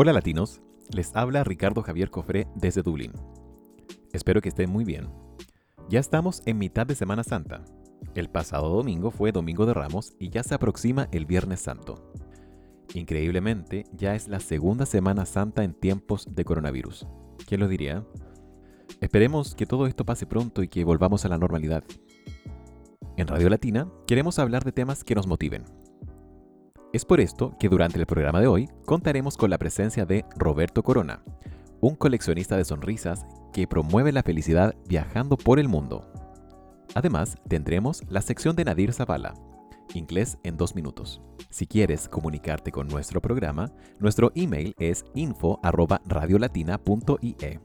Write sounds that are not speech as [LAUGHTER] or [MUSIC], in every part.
Hola latinos, les habla Ricardo Javier Cofré desde Dublín. Espero que estén muy bien. Ya estamos en mitad de Semana Santa. El pasado domingo fue Domingo de Ramos y ya se aproxima el Viernes Santo. Increíblemente, ya es la segunda Semana Santa en tiempos de coronavirus. ¿Quién lo diría? Esperemos que todo esto pase pronto y que volvamos a la normalidad. En Radio Latina queremos hablar de temas que nos motiven, es por esto que durante el programa de hoy contaremos con la presencia de Roberto Corona, un coleccionista de sonrisas que promueve la felicidad viajando por el mundo. Además, tendremos la sección de Nadir Zavala, inglés en dos minutos. Si quieres comunicarte con nuestro programa, nuestro email es info@radiolatina.ie.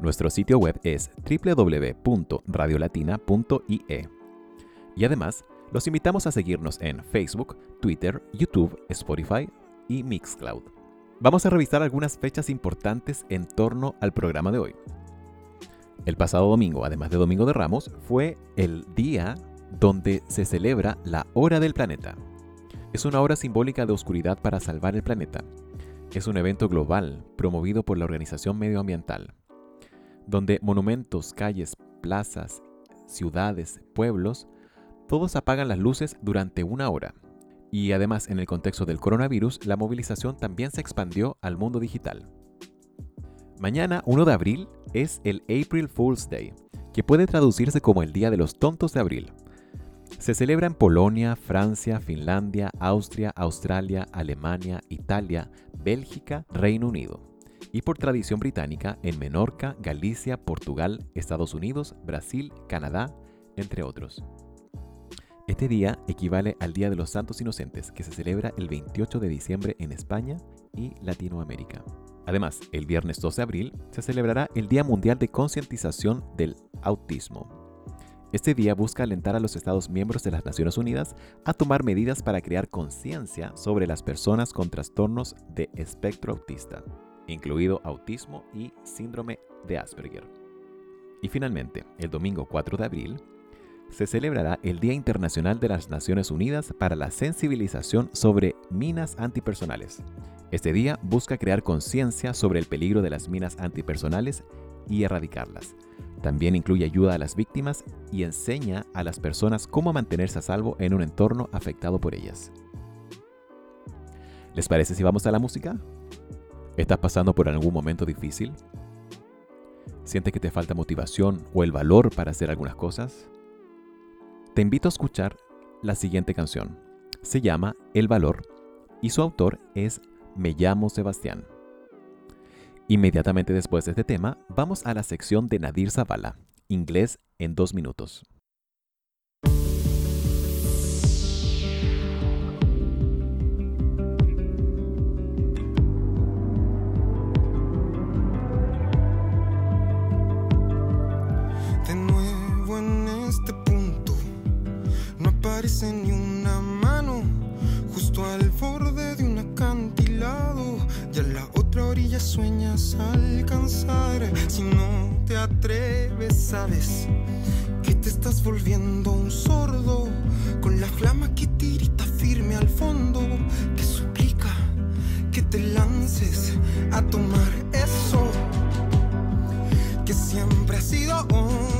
Nuestro sitio web es www.radiolatina.ie. Y además, los invitamos a seguirnos en Facebook, Twitter, YouTube, Spotify y Mixcloud. Vamos a revisar algunas fechas importantes en torno al programa de hoy. El pasado domingo, además de Domingo de Ramos, fue el día donde se celebra la Hora del Planeta. Es una hora simbólica de oscuridad para salvar el planeta. Es un evento global promovido por la Organización Medioambiental, donde monumentos, calles, plazas, ciudades, pueblos todos apagan las luces durante una hora. Y además, en el contexto del coronavirus, la movilización también se expandió al mundo digital. Mañana, 1 de abril, es el April Fool's Day, que puede traducirse como el Día de los Tontos de Abril. Se celebra en Polonia, Francia, Finlandia, Austria, Australia, Alemania, Italia, Bélgica, Reino Unido. Y por tradición británica en Menorca, Galicia, Portugal, Estados Unidos, Brasil, Canadá, entre otros. Este día equivale al Día de los Santos Inocentes, que se celebra el 28 de diciembre en España y Latinoamérica. Además, el viernes 12 de abril se celebrará el Día Mundial de Concientización del Autismo. Este día busca alentar a los Estados miembros de las Naciones Unidas a tomar medidas para crear conciencia sobre las personas con trastornos de espectro autista, incluido autismo y síndrome de Asperger. Y finalmente, el domingo 4 de abril, se celebrará el Día Internacional de las Naciones Unidas para la sensibilización sobre minas antipersonales. Este día busca crear conciencia sobre el peligro de las minas antipersonales y erradicarlas. También incluye ayuda a las víctimas y enseña a las personas cómo mantenerse a salvo en un entorno afectado por ellas. ¿Les parece si vamos a la música? ¿Estás pasando por algún momento difícil? ¿Sientes que te falta motivación o el valor para hacer algunas cosas? Te invito a escuchar la siguiente canción. Se llama El Valor y su autor es Me llamo Sebastián. Inmediatamente después de este tema, vamos a la sección de Nadir Zavala, inglés en dos minutos. Parece ni una mano, justo al borde de un acantilado. Y a la otra orilla sueñas alcanzar. Si no te atreves, sabes que te estás volviendo un sordo. Con la flama que tirita firme al fondo, que suplica que te lances a tomar eso que siempre ha sido nuestro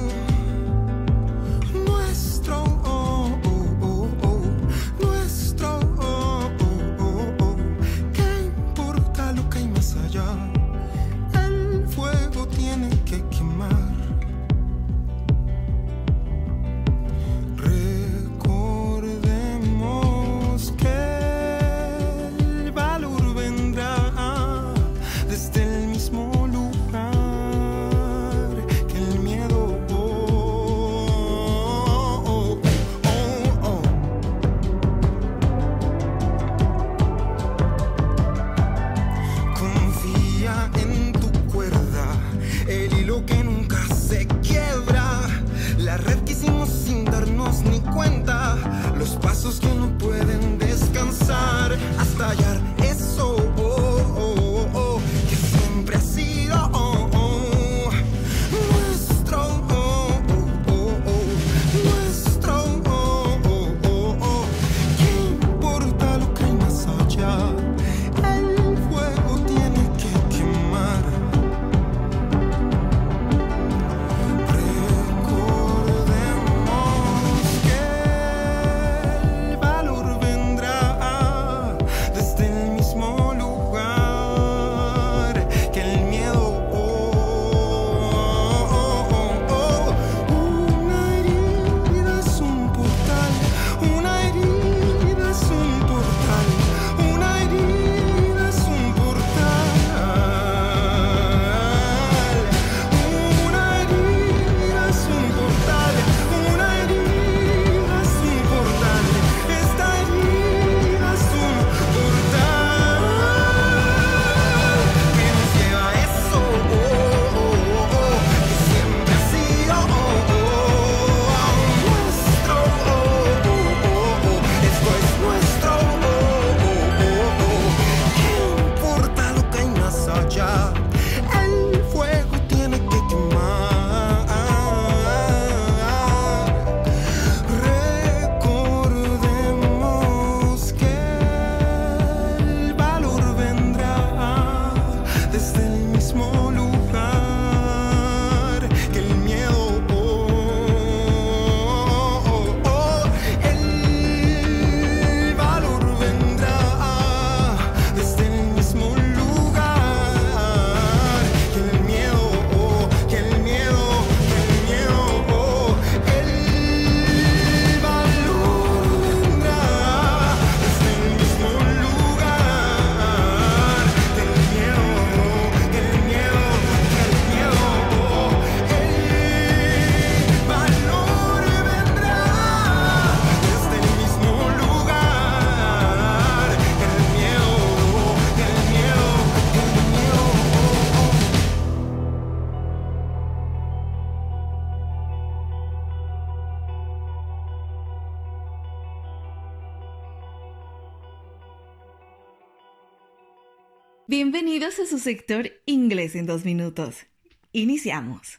sector Inglés en dos minutos. Iniciamos.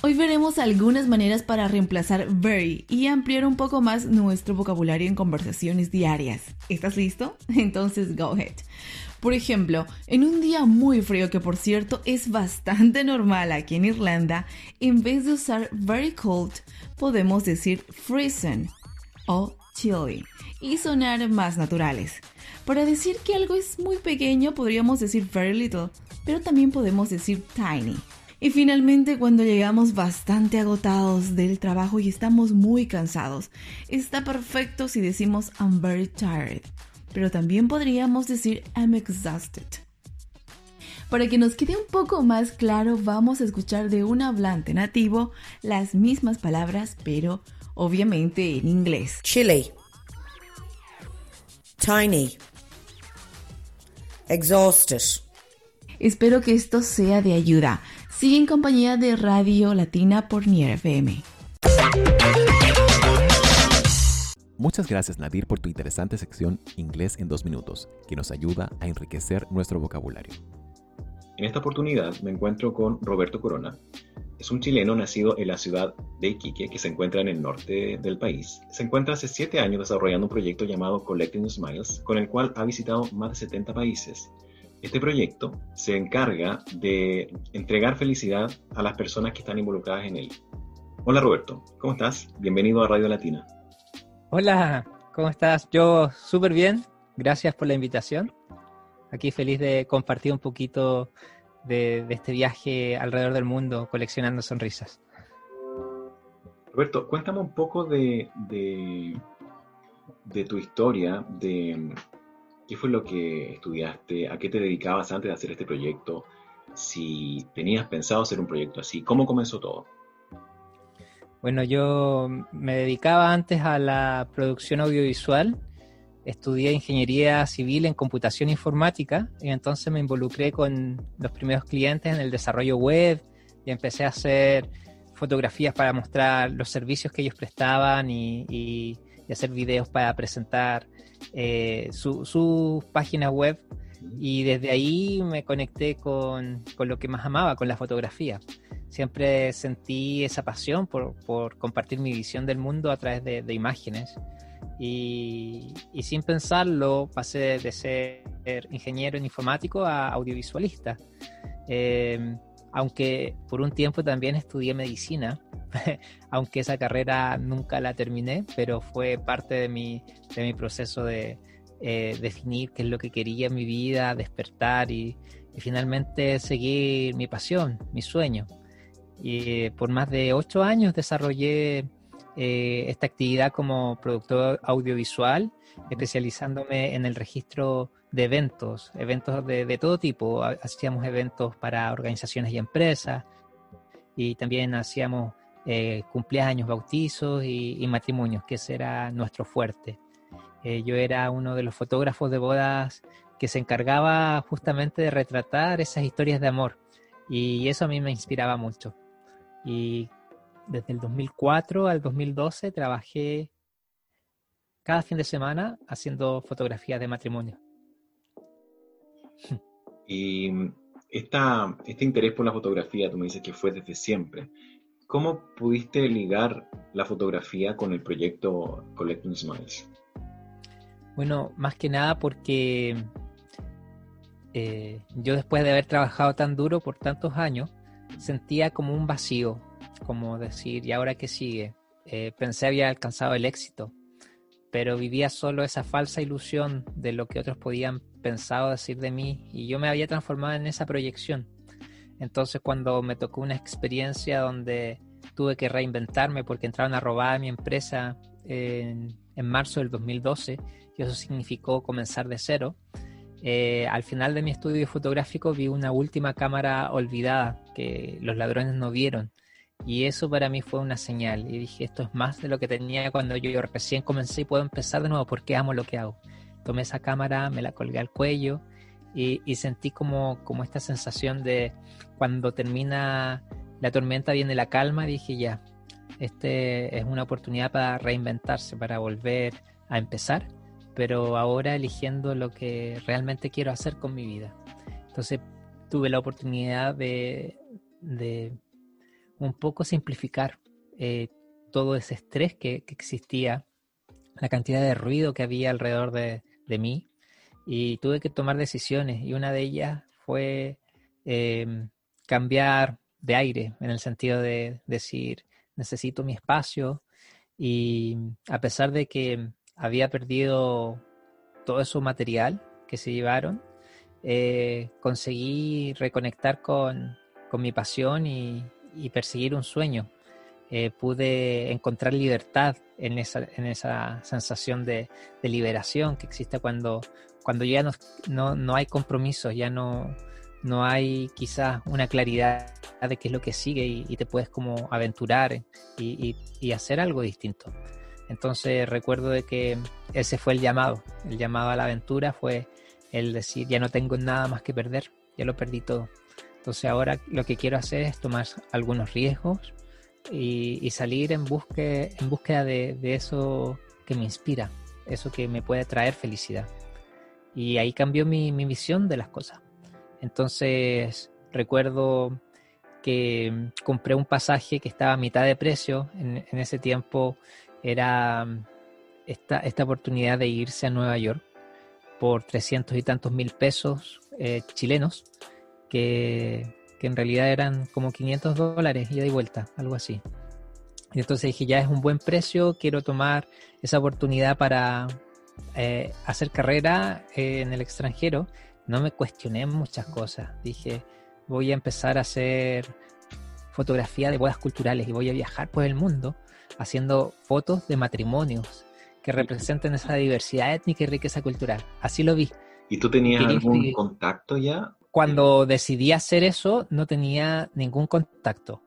Hoy veremos algunas maneras para reemplazar very y ampliar un poco más nuestro vocabulario en conversaciones diarias. ¿Estás listo? [LAUGHS] Entonces, go ahead. Por ejemplo, en un día muy frío, que por cierto es bastante normal aquí en Irlanda, en vez de usar very cold, podemos decir freezing o y sonar más naturales. Para decir que algo es muy pequeño podríamos decir very little, pero también podemos decir tiny. Y finalmente cuando llegamos bastante agotados del trabajo y estamos muy cansados, está perfecto si decimos I'm very tired, pero también podríamos decir I'm exhausted. Para que nos quede un poco más claro, vamos a escuchar de un hablante nativo las mismas palabras, pero obviamente en inglés. Chilly. Tiny. Exhausted. Espero que esto sea de ayuda. Sigue en compañía de Radio Latina por Nier FM. Muchas gracias Nadir por tu interesante sección Inglés en dos minutos, que nos ayuda a enriquecer nuestro vocabulario. En esta oportunidad me encuentro con Roberto Corona. Es un chileno nacido en la ciudad de Iquique, que se encuentra en el norte del país. Se encuentra hace siete años desarrollando un proyecto llamado Collecting Smiles, con el cual ha visitado más de 70 países este proyecto se encarga de entregar felicidad a las personas que están involucradas en él. Hola Roberto, ¿cómo estás? Bienvenido a Radio Latina. Hola, ¿cómo estás? Yo súper bien, gracias por la invitación. Aquí feliz de compartir un poquito de, este viaje alrededor del mundo coleccionando sonrisas. Roberto, cuéntame un poco de, de tu historia, de ¿Qué fue lo que estudiaste? ¿A qué te dedicabas antes de hacer este proyecto? Si tenías pensado hacer un proyecto así, ¿cómo comenzó todo? Bueno, yo me dedicaba antes a la producción audiovisual. Estudié ingeniería civil en computación informática y entonces me involucré con los primeros clientes en el desarrollo web y empecé a hacer fotografías para mostrar los servicios que ellos prestaban y, y hacer videos para presentar eh, su, página web y desde ahí me conecté con, lo que más amaba, con la fotografía. Siempre sentí esa pasión por, compartir mi visión del mundo a través de, imágenes y, sin pensarlo pasé de ser ingeniero en informático a audiovisualista. Eh, aunque por un tiempo también estudié medicina, [LAUGHS] aunque esa carrera nunca la terminé, pero fue parte de mi, de mi proceso de eh, definir qué es lo que quería en mi vida, despertar y, finalmente seguir mi pasión, mi sueño. Y por más de ocho años desarrollé eh, esta actividad como productor audiovisual, especializándome en el registro de eventos, eventos de, todo tipo. Hacíamos eventos para organizaciones y empresas y también hacíamos eh, cumpleaños, bautizos y, matrimonios, que ese era nuestro fuerte. Eh, yo era uno de los fotógrafos de bodas que se encargaba justamente de retratar esas historias de amor y eso a mí me inspiraba mucho. Y desde el 2004 al 2012 trabajé cada fin de semana haciendo fotografías de matrimonio. [LAUGHS] Y esta, este interés por la fotografía, tú me dices que fue desde siempre. ¿Cómo pudiste ligar la fotografía con el proyecto Collecting Smiles? Bueno, más que nada porque eh, yo después de haber trabajado tan duro por tantos años, sentía como un vacío, como decir, ¿y ahora qué sigue? Eh, pensé había alcanzado el éxito, pero vivía solo esa falsa ilusión de lo que otros podían pensar o decir de mí y yo me había transformado en esa proyección. Entonces cuando me tocó una experiencia donde tuve que reinventarme porque entraron a robar mi empresa en, marzo del 2012 y eso significó comenzar de cero, eh, al final de mi estudio fotográfico vi una última cámara olvidada que los ladrones no vieron y eso para mí fue una señal. Y dije, esto es más de lo que tenía cuando yo recién comencé y puedo empezar de nuevo porque amo lo que hago. Tomé esa cámara, me la colgué al cuello y, sentí como, como esta sensación de cuando termina la tormenta viene la calma. Dije, ya, este es una oportunidad para reinventarse, para volver a empezar, pero ahora eligiendo lo que realmente quiero hacer con mi vida. Entonces tuve la oportunidad de, un poco simplificar eh, todo ese estrés que, existía, la cantidad de ruido que había alrededor de, mí y tuve que tomar decisiones y una de ellas fue em, cambiar de aire en el sentido de decir necesito mi espacio y a pesar de que había perdido todo su material que se llevaron, eh, conseguí reconectar con, mi pasión y, perseguir un sueño. Eh, pude encontrar libertad en esa, en esa sensación de, liberación que existe cuando, cuando ya no, no, hay compromisos, ya no, no hay quizás una claridad de qué es lo que sigue y, te puedes como aventurar y, y, hacer algo distinto. Entonces recuerdo de que ese fue el llamado, el llamado a la aventura fue el decir, ya no tengo nada más que perder, ya lo perdí todo. Entonces ahora lo que quiero hacer es tomar algunos riesgos y, salir en, busque, en búsqueda de, eso que me inspira, eso que me puede traer felicidad. Y ahí cambió mi, visión de las cosas. Entonces recuerdo que compré un pasaje que estaba a mitad de precio. En, ese tiempo era esta, esta oportunidad de irse a Nueva York por 300 y tantos mil pesos eh, chilenos, que, en realidad eran como 500 dólares ida y vuelta, algo así. Y entonces dije, ya es un buen precio, quiero tomar esa oportunidad para eh, hacer carrera eh, en el extranjero. No me cuestioné muchas cosas. Dije, voy a empezar a hacer fotografía de bodas culturales y voy a viajar por el mundo haciendo fotos de matrimonios que representen esa diversidad étnica y riqueza cultural. Así lo vi. ¿Y tú tenías algún contacto ya? Cuando decidí hacer eso, no tenía ningún contacto.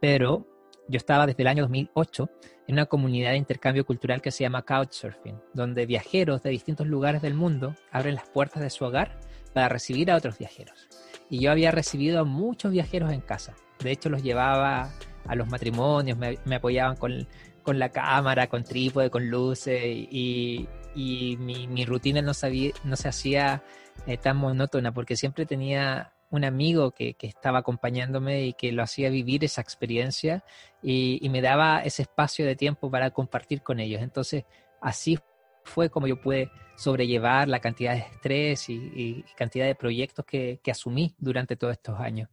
Pero yo estaba desde el año 2008 en una comunidad de intercambio cultural que se llama Couchsurfing, donde viajeros de distintos lugares del mundo abren las puertas de su hogar para recibir a otros viajeros. Y yo había recibido a muchos viajeros en casa. De hecho, los llevaba a los matrimonios, me, me apoyaban con, con la cámara, con trípode, con luces y, mi, rutina no, sabía, no se hacía eh, tan monótona porque siempre tenía un amigo que, estaba acompañándome y que lo hacía vivir esa experiencia y, me daba ese espacio de tiempo para compartir con ellos. Entonces, así fue como yo pude sobrellevar la cantidad de estrés y, cantidad de proyectos que, que, asumí durante todos estos años.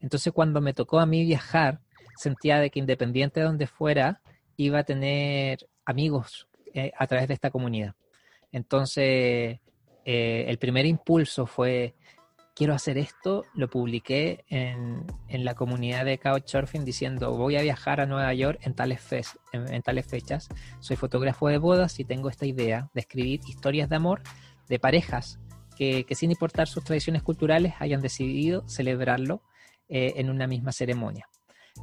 Entonces, cuando me tocó a mí viajar, sentía de que independiente de donde fuera, iba a tener amigos eh, a través de esta comunidad. Entonces, eh, el primer impulso fue, quiero hacer esto, lo publiqué en, la comunidad de Couchsurfing diciendo, voy a viajar a Nueva York en tales, en, tales fechas, soy fotógrafo de bodas y tengo esta idea de escribir historias de amor de parejas que, sin importar sus tradiciones culturales hayan decidido celebrarlo eh, en una misma ceremonia.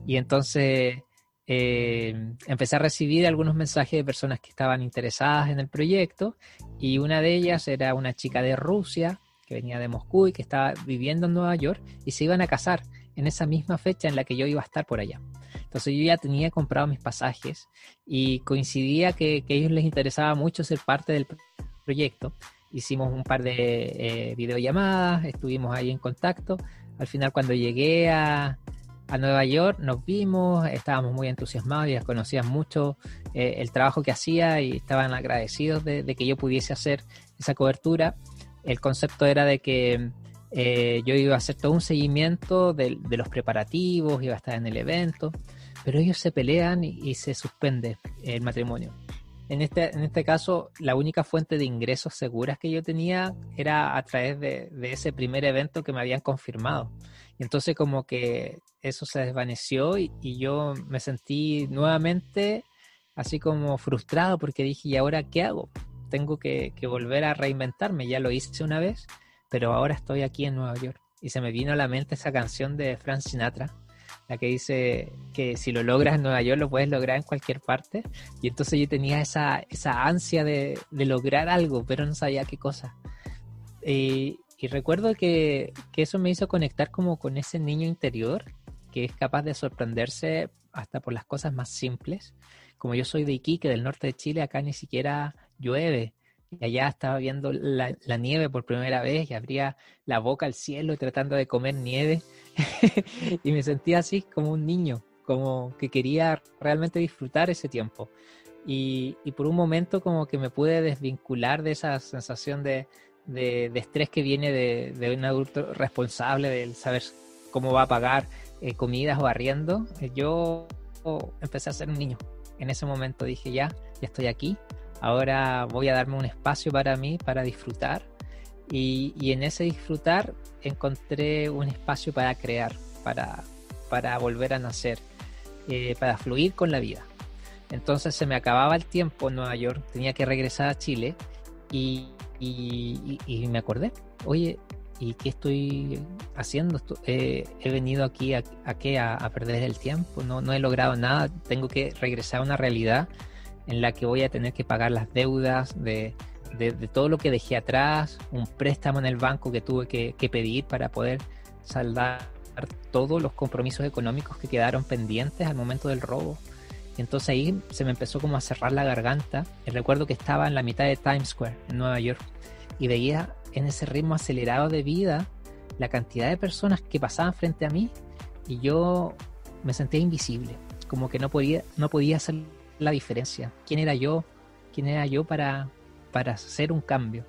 Y entonces eh, empecé a recibir algunos mensajes de personas que estaban interesadas en el proyecto y una de ellas era una chica de Rusia que venía de Moscú y que estaba viviendo en Nueva York y se iban a casar en esa misma fecha en la que yo iba a estar por allá. Entonces yo ya tenía comprado mis pasajes y coincidía que, a ellos les interesaba mucho ser parte del proyecto. Hicimos un par de eh, videollamadas, estuvimos ahí en contacto. Al final cuando llegué a, a Nueva York, nos vimos, estábamos muy entusiasmados, y conocían mucho eh, el trabajo que hacía y estaban agradecidos de, que yo pudiese hacer esa cobertura. El concepto era de que eh, yo iba a hacer todo un seguimiento de, los preparativos, iba a estar en el evento, pero ellos se pelean y, se suspende el matrimonio. En este, en este caso, la única fuente de ingresos seguras que yo tenía era a través de, de ese primer evento que me habían confirmado. Entonces como que eso se desvaneció y, yo me sentí nuevamente así como frustrado porque dije, ¿y ahora qué hago? Tengo que, volver a reinventarme, ya lo hice una vez, pero ahora estoy aquí en Nueva York. Y se me vino a la mente esa canción de Frank Sinatra, la que dice que si lo logras en Nueva York lo puedes lograr en cualquier parte. Y entonces yo tenía esa, esa ansia de, de lograr algo, pero no sabía qué cosa. Y, y recuerdo que, eso me hizo conectar como con ese niño interior que es capaz de sorprenderse hasta por las cosas más simples. Como yo soy de Iquique, del norte de Chile, acá ni siquiera llueve y allá estaba viendo la, la, nieve por primera vez y abría la boca al cielo tratando de comer nieve [LAUGHS] y me sentía así como un niño, como que quería realmente disfrutar ese tiempo. Y, y por un momento como que me pude desvincular de esa sensación de, de, de estrés que viene de, de, un adulto responsable, del saber cómo va a pagar eh, comidas o arriendo. Yo empecé a ser un niño. En ese momento dije, ya, ya estoy aquí, ahora voy a darme un espacio para mí, para disfrutar. Y, y en ese disfrutar encontré un espacio para crear, para, para volver a nacer, eh, para fluir con la vida. Entonces se me acababa el tiempo en Nueva York, tenía que regresar a Chile y, y, y me acordé, oye, ¿y qué estoy haciendo? Eh, he venido aquí a, a, qué? a, perder el tiempo, no, no he logrado nada, tengo que regresar a una realidad en la que voy a tener que pagar las deudas de, de, de todo lo que dejé atrás, un préstamo en el banco que tuve que, que, pedir para poder saldar todos los compromisos económicos que quedaron pendientes al momento del robo. Entonces ahí se me empezó como a cerrar la garganta. Recuerdo que estaba en la mitad de Times Square, en Nueva York, y veía en ese ritmo acelerado de vida la cantidad de personas que pasaban frente a mí y yo me sentía invisible, como que no podía, no podía hacer la diferencia. ¿Quién era yo? ¿Quién era yo para, para hacer un cambio?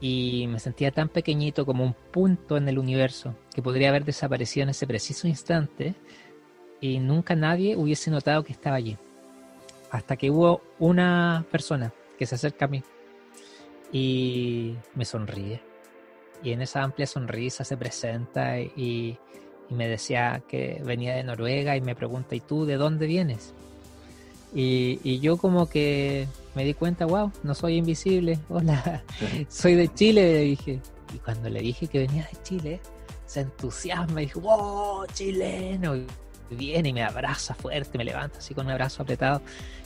Y me sentía tan pequeñito como un punto en el universo que podría haber desaparecido en ese preciso instante y nunca nadie hubiese notado que estaba allí. Hasta que hubo una persona que se acerca a mí y me sonríe. Y en esa amplia sonrisa se presenta y, y, me decía que venía de Noruega y me pregunta, ¿y tú de dónde vienes? Y, y yo como que me di cuenta, wow, no soy invisible, [LAUGHS] hola, soy de Chile, le dije. Y cuando le dije que venía de Chile, se entusiasma y dijo, wow, chileno. Viene y me abraza fuerte, me levanta así con un abrazo apretado.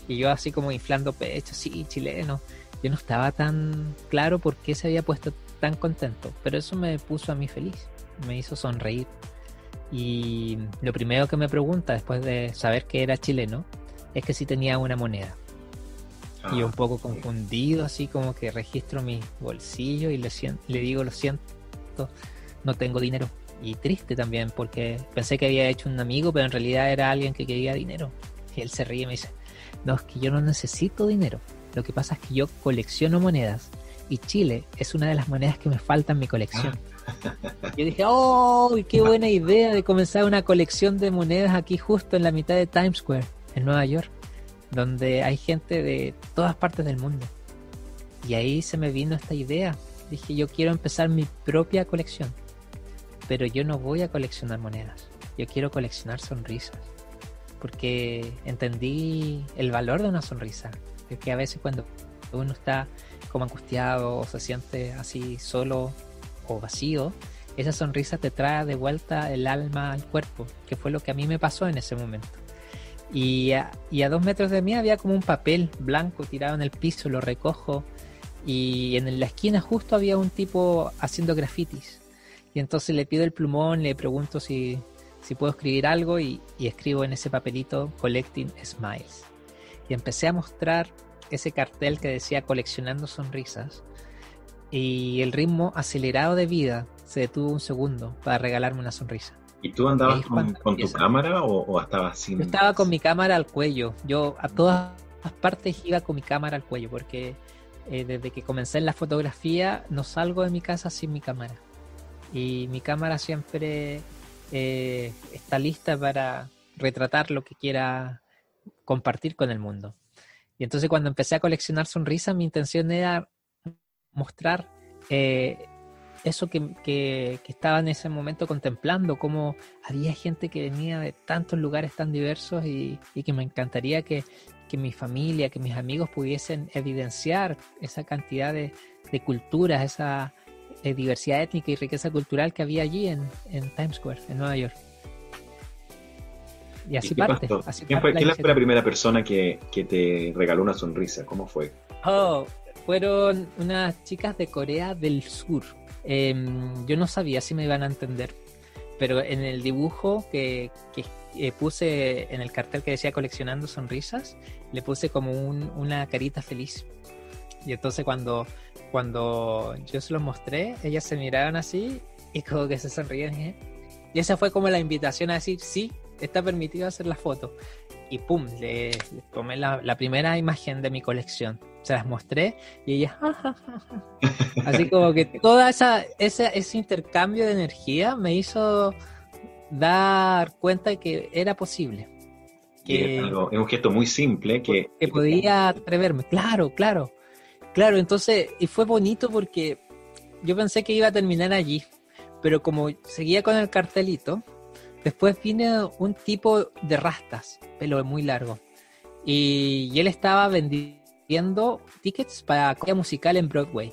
Y yo así como inflando pecho, sí, chileno yo no estaba tan claro por qué se había puesto tan contento, pero eso me puso a mí feliz, me hizo sonreír. Y lo primero que me pregunta después de saber que era chileno es que si tenía una moneda. Ah, y un poco confundido, así como que registro mi bolsillo y le, le digo, lo siento, no tengo dinero. Y triste también, porque pensé que había hecho un amigo, pero en realidad era alguien que quería dinero. Y él se ríe y me dice, no, es que yo no necesito dinero. Lo que pasa es que yo colecciono monedas y Chile es una de las monedas que me falta en mi colección. [LAUGHS] Yo dije, ¡oh! ¡Qué buena idea de comenzar una colección de monedas aquí justo en la mitad de Times Square, en Nueva York, donde hay gente de todas partes del mundo. Y ahí se me vino esta idea. Dije, yo quiero empezar mi propia colección, pero yo no voy a coleccionar monedas, yo quiero coleccionar sonrisas, porque entendí el valor de una sonrisa, que a veces cuando uno está como angustiado o se siente así solo o vacío, esa sonrisa te trae de vuelta el alma al cuerpo, que fue lo que a mí me pasó en ese momento. Y a, y a dos metros de mí había como un papel blanco tirado en el piso, lo recojo y en la esquina justo había un tipo haciendo grafitis. Y entonces le pido el plumón, le pregunto si, si puedo escribir algo y, y escribo en ese papelito Collecting Smiles y empecé a mostrar ese cartel que decía coleccionando sonrisas y el ritmo acelerado de vida se detuvo un segundo para regalarme una sonrisa. ¿Y tú andabas con, con, tu cámara o, o, estabas sin...? Yo estaba con mi cámara al cuello. Yo a todas partes iba con mi cámara al cuello porque eh, desde que comencé en la fotografía no salgo de mi casa sin mi cámara. Y mi cámara siempre eh, está lista para retratar lo que quiera compartir con el mundo. Y entonces cuando empecé a coleccionar sonrisas, mi intención era mostrar eh, eso que, que, que, estaba en ese momento contemplando, cómo había gente que venía de tantos lugares tan diversos y, y que me encantaría que, que, mi familia, que mis amigos pudiesen evidenciar esa cantidad de, de culturas, esa eh, diversidad étnica y riqueza cultural que había allí en, en Times Square, en Nueva York. Y así parte. Así ¿Quién, parte fue, la, ¿quién fue la primera persona que, que, te regaló una sonrisa? ¿Cómo fue? Oh, fueron unas chicas de Corea del Sur. Eh, yo no sabía si me iban a entender, pero en el dibujo que, que eh, puse en el cartel que decía coleccionando sonrisas, le puse como un, una carita feliz. Y entonces cuando, cuando yo se los mostré, ellas se miraron así y como que se sonrían. ¿eh? Y esa fue como la invitación a decir, sí, está permitido hacer la foto. Y pum, le, tomé la, primera imagen de mi colección. Se las mostré y ella, [LAUGHS] así como que toda esa, ese intercambio de energía me hizo dar cuenta de que era posible. Que, es, un gesto muy simple que... Que podía atreverme, claro, claro. Claro, entonces, y fue bonito porque yo pensé que iba a terminar allí, pero como seguía con el cartelito, después vine un tipo de rastas, pelo muy largo, y, él estaba vendiendo tickets para comedia musical en Broadway.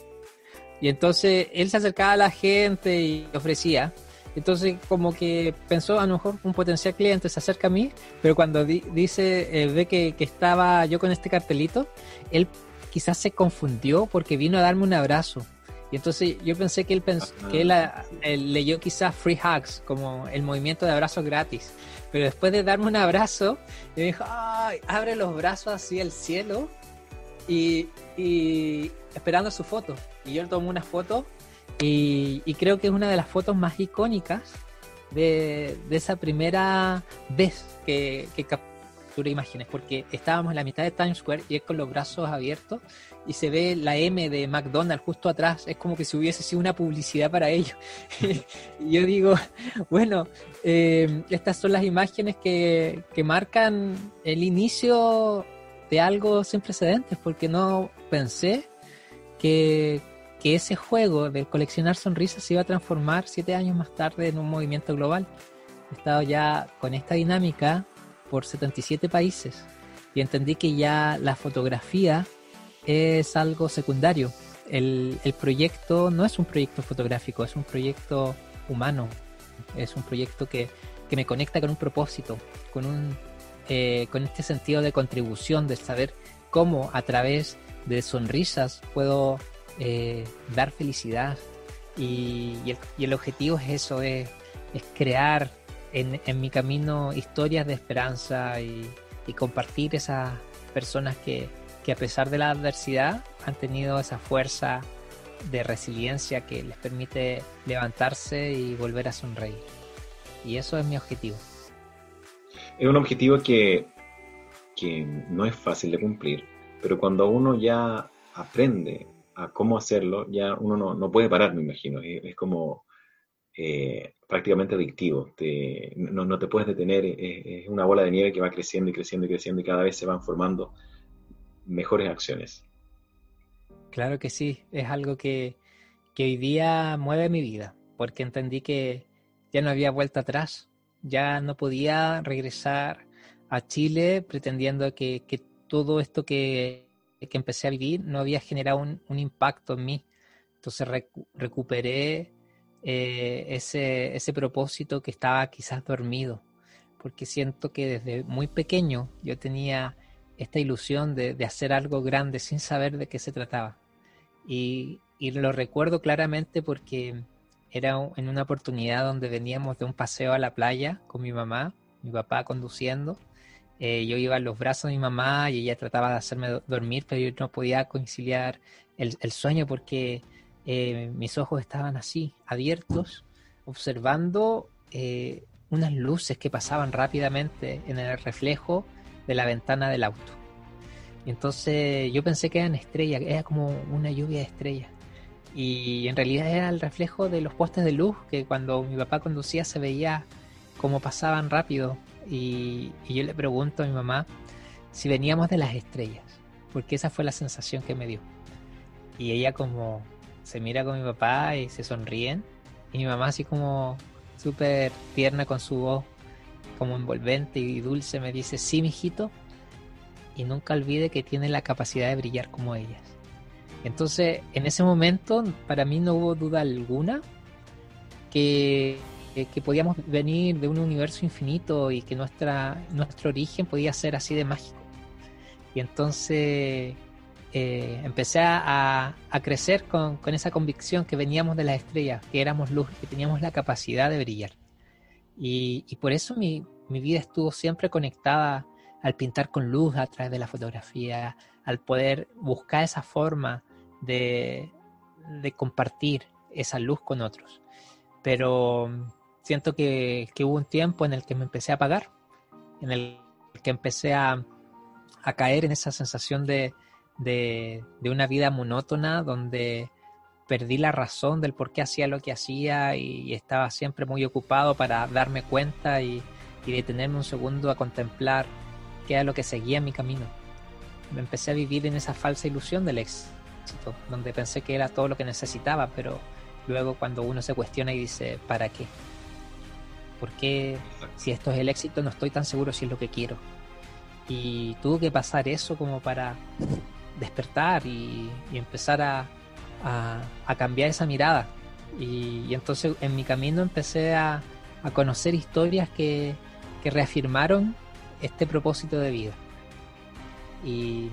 Y entonces él se acercaba a la gente y ofrecía. Entonces, como que pensó, a lo mejor un potencial cliente se acerca a mí, pero cuando dice, eh, ve que, que, estaba yo con este cartelito, él quizás se confundió porque vino a darme un abrazo. Y entonces yo pensé que él, pensó, que él, leyó quizás Free Hugs, como el movimiento de abrazos gratis. Pero después de darme un abrazo, me dijo, Ay, abre los brazos hacia el cielo y, y esperando su foto. Y yo le tomé una foto y, creo que es una de las fotos más icónicas de, esa primera vez que, que capturé imágenes, porque estábamos en la mitad de Times Square y es con los brazos abiertos y se ve la M de McDonald's justo atrás, es como que si hubiese sido una publicidad para ellos. [LAUGHS] y yo digo, bueno, eh, estas son las imágenes que, que marcan el inicio de algo sin precedentes, porque no pensé que, que ese juego del coleccionar sonrisas se iba a transformar siete años más tarde en un movimiento global. He estado ya con esta dinámica por 77 países y entendí que ya la fotografía es algo secundario. El, el proyecto no es un proyecto fotográfico, es un proyecto humano, es un proyecto que, que me conecta con un propósito, con, un, eh, con este sentido de contribución, de saber cómo a través de sonrisas puedo eh, dar felicidad. Y, el, objetivo es eso, es, crear en, mi camino historias de esperanza y, compartir esas personas que, a pesar de la adversidad han tenido esa fuerza de resiliencia que les permite levantarse y volver a sonreír. Y eso es mi objetivo. Es un objetivo que, que no es fácil de cumplir, pero cuando uno ya aprende a cómo hacerlo, ya uno no, no puede parar, me imagino. Es, como eh, prácticamente adictivo. No, te puedes detener. Es, una bola de nieve que va creciendo y creciendo y creciendo y cada vez se van formando mejores acciones. Claro que sí. Es algo que, que hoy día mueve mi vida, porque entendí que ya no había vuelta atrás. Ya no podía regresar a Chile pretendiendo que, que todo esto que que empecé a vivir no había generado un, impacto en mí. Entonces recuperé eh, ese, ese propósito que estaba quizás dormido, porque siento que desde muy pequeño yo tenía esta ilusión de, hacer algo grande sin saber de qué se trataba. Y, y lo recuerdo claramente porque era en una oportunidad donde veníamos de un paseo a la playa con mi mamá, mi papá conduciendo, eh, yo iba en los brazos de mi mamá y ella trataba de hacerme dormir, pero yo no podía conciliar el, sueño porque eh, mis ojos estaban así, abiertos, observando eh, unas luces que pasaban rápidamente en el reflejo de la ventana del auto. Y entonces yo pensé que eran estrellas, era como una lluvia de estrellas. Y en realidad era el reflejo de los postes de luz que cuando mi papá conducía se veía como pasaban rápido y, yo le pregunto a mi mamá si veníamos de las estrellas, porque esa fue la sensación que me dio. Y ella como se mira con mi papá y se sonríen, y mi mamá así como súper tierna con su voz, como envolvente y dulce, me dice, sí, mijito, y nunca olvide que tiene la capacidad de brillar como ellas. Entonces, en ese momento, para mí no hubo duda alguna que que podíamos venir de un universo infinito y que nuestra, nuestro origen podía ser así de mágico. Y entonces eh, empecé a, crecer con, esa convicción que veníamos de las estrellas, que éramos luz, que teníamos la capacidad de brillar. Y, por eso mi, vida estuvo siempre conectada al pintar con luz a través de la fotografía, al poder buscar esa forma de, de compartir esa luz con otros. Pero siento que, que, hubo un tiempo en el que me empecé a apagar, en el que empecé a, a caer en esa sensación de, de, de, una vida monótona donde perdí la razón del por qué hacía lo que hacía y, estaba siempre muy ocupado para darme cuenta y, y detenerme un segundo a contemplar qué era lo que seguía en mi camino. Me empecé a vivir en esa falsa ilusión del éxito, donde pensé que era todo lo que necesitaba, pero luego cuando uno se cuestiona y dice, ¿para qué? ¿Por qué si esto es el éxito no estoy tan seguro si es lo que quiero? Y tuvo que pasar eso como para despertar y, empezar a, cambiar esa mirada. Y, entonces en mi camino empecé a, conocer historias que, que, reafirmaron este propósito de vida. Y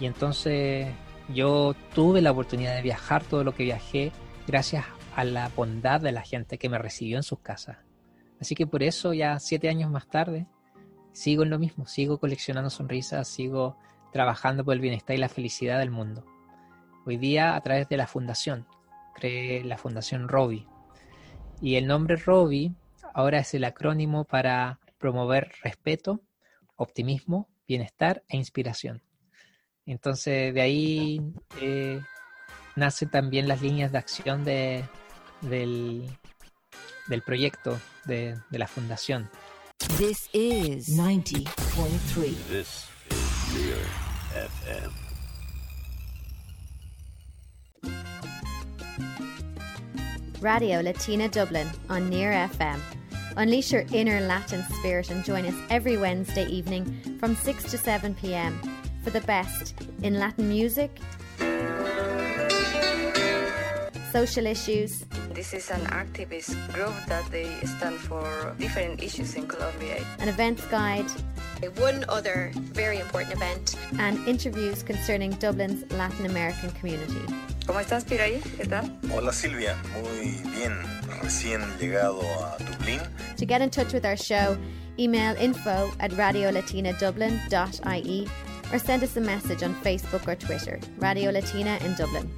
entonces yo tuve la oportunidad de viajar todo lo que viajé gracias a la bondad de la gente que me recibió en sus casas. Así que por eso ya siete años más tarde sigo en lo mismo, sigo coleccionando sonrisas, sigo trabajando por el bienestar y la felicidad del mundo. Hoy día a través de la fundación, creé la fundación Robbie. Y el nombre Robbie ahora es el acrónimo para promover respeto, optimismo, bienestar e inspiración. Entonces de ahí eh, nacen también las líneas de acción de, del, del proyecto de, de la fundación. This is 90.3. FM. Radio Latina Dublin on Near FM. Unleash your inner Latin spirit and join us every Wednesday evening from 6 to 7 pm for the best in Latin music, social issues. This is an activist group that they stand for different issues in Colombia. An events guide. One other very important event. And interviews concerning Dublin's Latin American community. ¿Cómo estás, Piray? ¿Qué tal? Hola, Silvia. Muy bien. Recién llegado a Dublín. To get in touch with our show, email info at radiolatinadublin.ie or send us a message on Facebook or Twitter, Radio Latina in Dublin.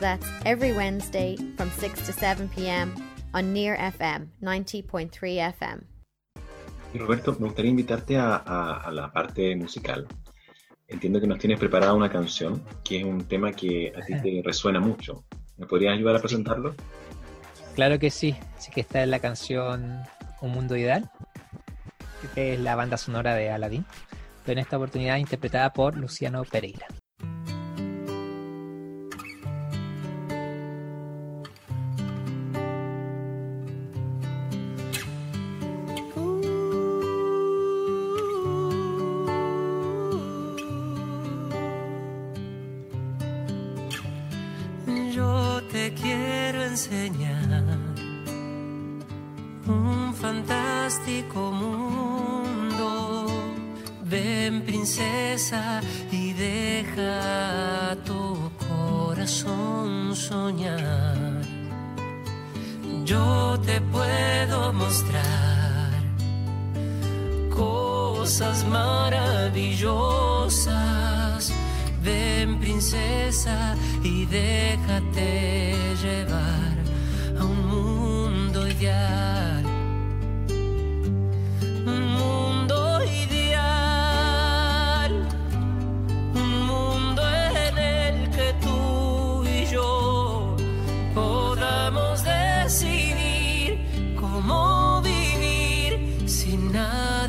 That's every Wednesday from 6 to 7 p.m. on Near FM 90.3 FM. Y Roberto, me gustaría invitarte a, a, a, la parte musical. Entiendo que nos tienes preparada una canción, que es un tema que a ti te resuena mucho. ¿Me podrías ayudar a presentarlo? Claro que sí. Así que esta es la canción Un Mundo Ideal, que es la banda sonora de Aladdin, pero en esta oportunidad interpretada por Luciano Pereira.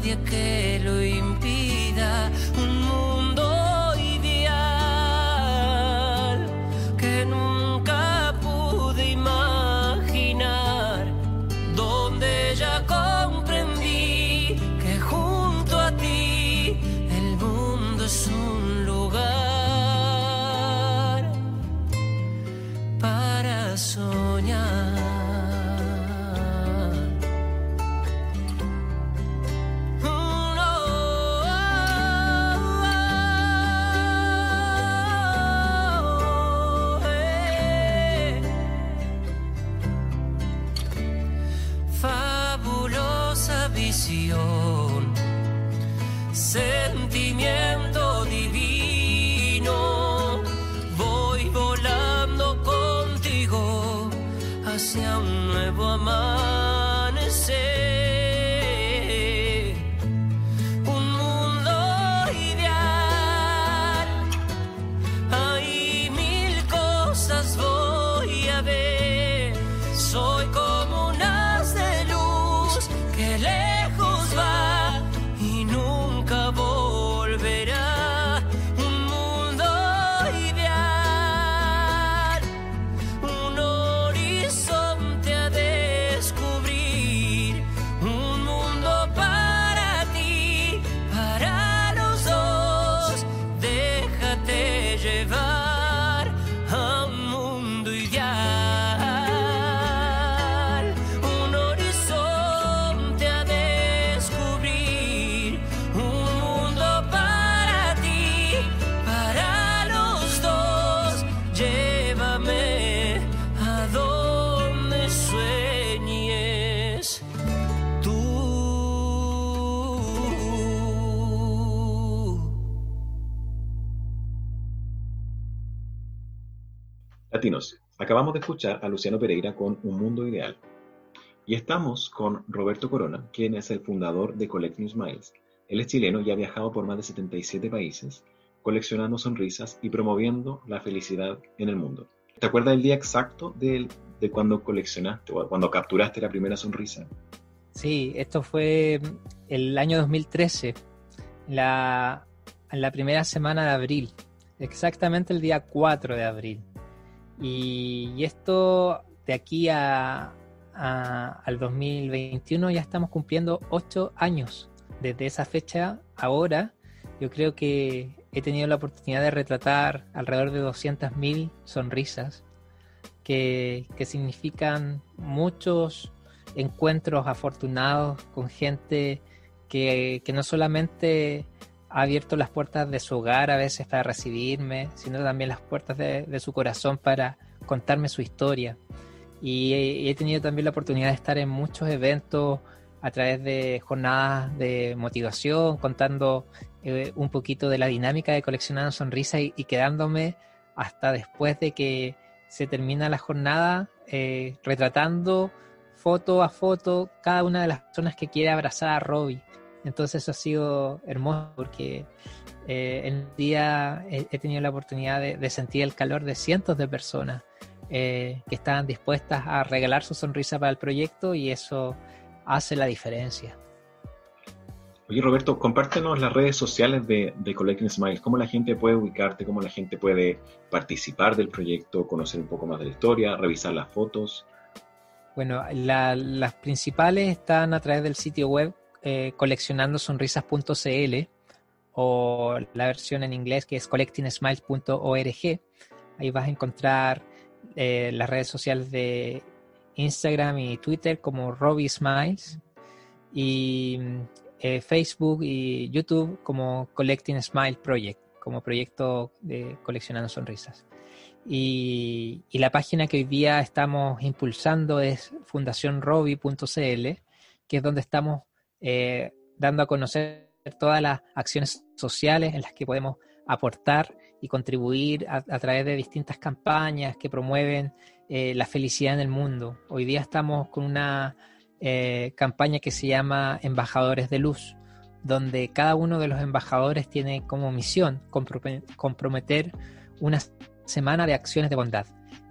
Nadie que acabamos de escuchar a Luciano Pereira con Un Mundo Ideal. Y estamos con Roberto Corona, quien es el fundador de Collecting Smiles. Él es chileno y ha viajado por más de 77 países, coleccionando sonrisas y promoviendo la felicidad en el mundo. ¿Te acuerdas del día exacto de, cuando coleccionaste o cuando capturaste la primera sonrisa? Sí, esto fue el año 2013, la, la primera semana de abril, exactamente el día 4 de abril. Y, esto de aquí a, al 2021 ya estamos cumpliendo 8 años. Desde esa fecha, ahora, yo creo que he tenido la oportunidad de retratar alrededor de 200.000 sonrisas que, que significan muchos encuentros afortunados con gente que, que no solamente ha abierto las puertas de su hogar a veces para recibirme, sino también las puertas de, su corazón para contarme su historia. Y he, tenido también la oportunidad de estar en muchos eventos a través de jornadas de motivación, contando eh, un poquito de la dinámica de coleccionando sonrisas y, y quedándome hasta después de que se termina la jornada eh, retratando foto a foto cada una de las personas que quiere abrazar a Robbie. Entonces eso ha sido hermoso porque eh, en el día he, he tenido la oportunidad de, de sentir el calor de cientos de personas eh, que estaban dispuestas a regalar su sonrisa para el proyecto y eso hace la diferencia. Oye Roberto, compártenos las redes sociales de, de Collecting Smiles, cómo la gente puede ubicarte, cómo la gente puede participar del proyecto, conocer un poco más de la historia, revisar las fotos. Bueno, la- las principales están a través del sitio web eh, coleccionandosonrisas.cl o la versión en inglés que es collectingsmiles.org. Ahí vas a encontrar eh, las redes sociales de Instagram y Twitter como Robbie Smiles y eh, Facebook y YouTube como Collecting Smile Project, como proyecto de coleccionando sonrisas. Y, y la página que hoy día estamos impulsando es fundacionrobi.cl, que es donde estamos eh, dando a conocer todas las acciones sociales en las que podemos aportar y contribuir a, través de distintas campañas que promueven eh, la felicidad en el mundo. Hoy día estamos con una eh, campaña que se llama Embajadores de Luz, donde cada uno de los embajadores tiene como misión compro- comprometer una semana de acciones de bondad.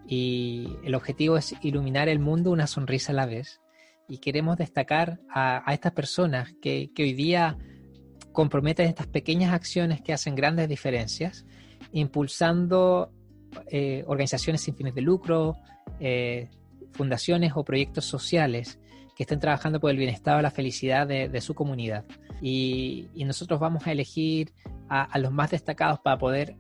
Y el objetivo es iluminar el mundo una sonrisa a la vez. Y queremos destacar a, estas personas que, hoy día comprometen estas pequeñas acciones que hacen grandes diferencias, impulsando eh, organizaciones sin fines de lucro, eh, fundaciones o proyectos sociales que estén trabajando por el bienestar o la felicidad de, su comunidad. Y, nosotros vamos a elegir a, los más destacados para poder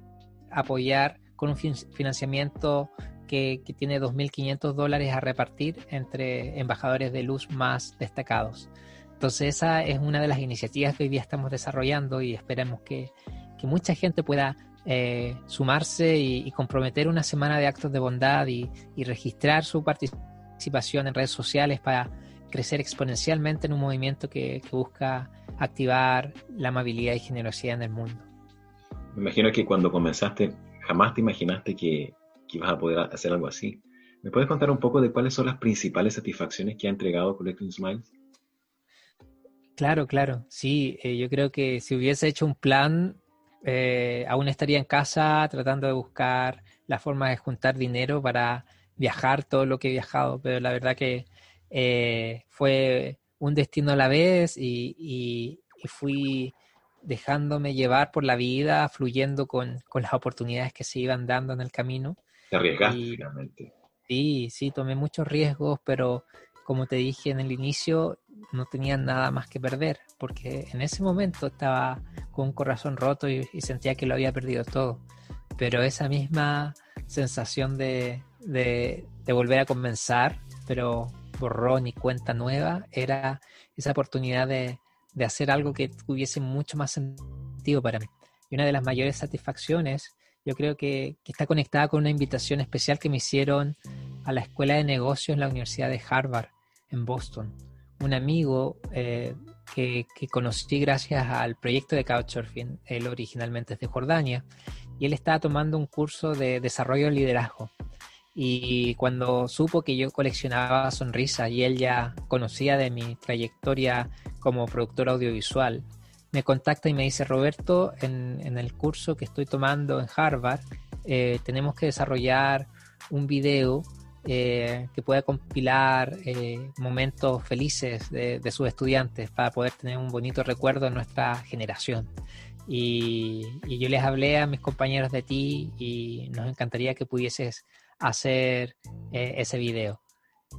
apoyar con un fin- financiamiento que, que tiene 2.500 dólares a repartir entre embajadores de luz más destacados. Entonces esa es una de las iniciativas que hoy día estamos desarrollando y esperemos que, que mucha gente pueda eh, sumarse y, y comprometer una semana de actos de bondad y, y registrar su participación en redes sociales para crecer exponencialmente en un movimiento que, que busca activar la amabilidad y generosidad en el mundo. Me imagino que cuando comenzaste jamás te imaginaste que, que ibas a poder hacer algo así. ¿Me puedes contar un poco de cuáles son las principales satisfacciones que ha entregado Collecting Smiles? Claro, claro. Sí, eh, yo creo que si hubiese hecho un plan, eh, aún estaría en casa tratando de buscar la forma de juntar dinero para viajar todo lo que he viajado, pero la verdad que eh, fue un destino a la vez y, y- y fui dejándome llevar por la vida, fluyendo con, con las oportunidades que se iban dando en el camino. Te arriesgaste Y- finalmente. Sí, sí, tomé muchos riesgos, pero como te dije en el inicio, no tenía nada más que perder, porque en ese momento estaba con un corazón roto y, y sentía que lo había perdido todo. Pero esa misma sensación de, de, de volver a comenzar, pero borrón y cuenta nueva, era esa oportunidad de, de hacer algo que tuviese mucho más sentido para mí. Y una de las mayores satisfacciones, yo creo que, está conectada con una invitación especial que me hicieron a la Escuela de Negocios en la Universidad de Harvard, en Boston. Un amigo eh, que, que conocí gracias al proyecto de Couchsurfing, él originalmente es de Jordania, y él estaba tomando un curso de desarrollo de liderazgo. Y cuando supo que yo coleccionaba sonrisas y él ya conocía de mi trayectoria como productor audiovisual, me contacta y me dice, Roberto, en, el curso que estoy tomando en Harvard, eh, tenemos que desarrollar un video eh, que pueda compilar eh, momentos felices de, sus estudiantes para poder tener un bonito recuerdo en nuestra generación. Y, y yo les hablé a mis compañeros de ti y nos encantaría que pudieses hacer ese video.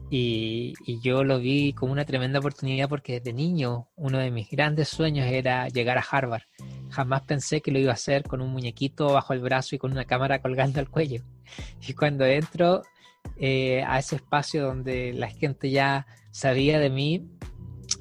Y, yo lo vi como una tremenda oportunidad porque de niño uno de mis grandes sueños era llegar a Harvard. Jamás pensé que lo iba a hacer con un muñequito bajo el brazo y con una cámara colgando al cuello. [LAUGHS] Y cuando entro eh, a ese espacio donde la gente ya sabía de mí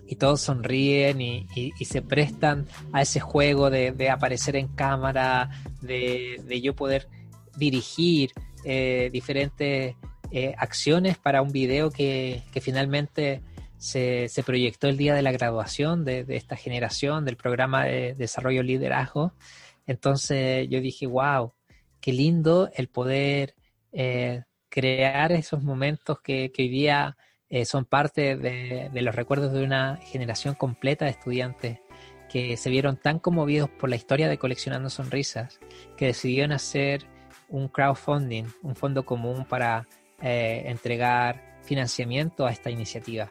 y todos sonríen y, se prestan a ese juego de, aparecer en cámara, de, de yo poder dirigir eh, diferentes eh, acciones para un video que, que finalmente se, se proyectó el día de la graduación de, de esta generación del programa de desarrollo liderazgo. Entonces yo dije, wow, qué lindo el poder eh, crear esos momentos que, que hoy día eh, son parte de, de los recuerdos de una generación completa de estudiantes que se vieron tan conmovidos por la historia de Coleccionando Sonrisas que decidieron hacer un crowdfunding, un fondo común para eh, entregar financiamiento a esta iniciativa.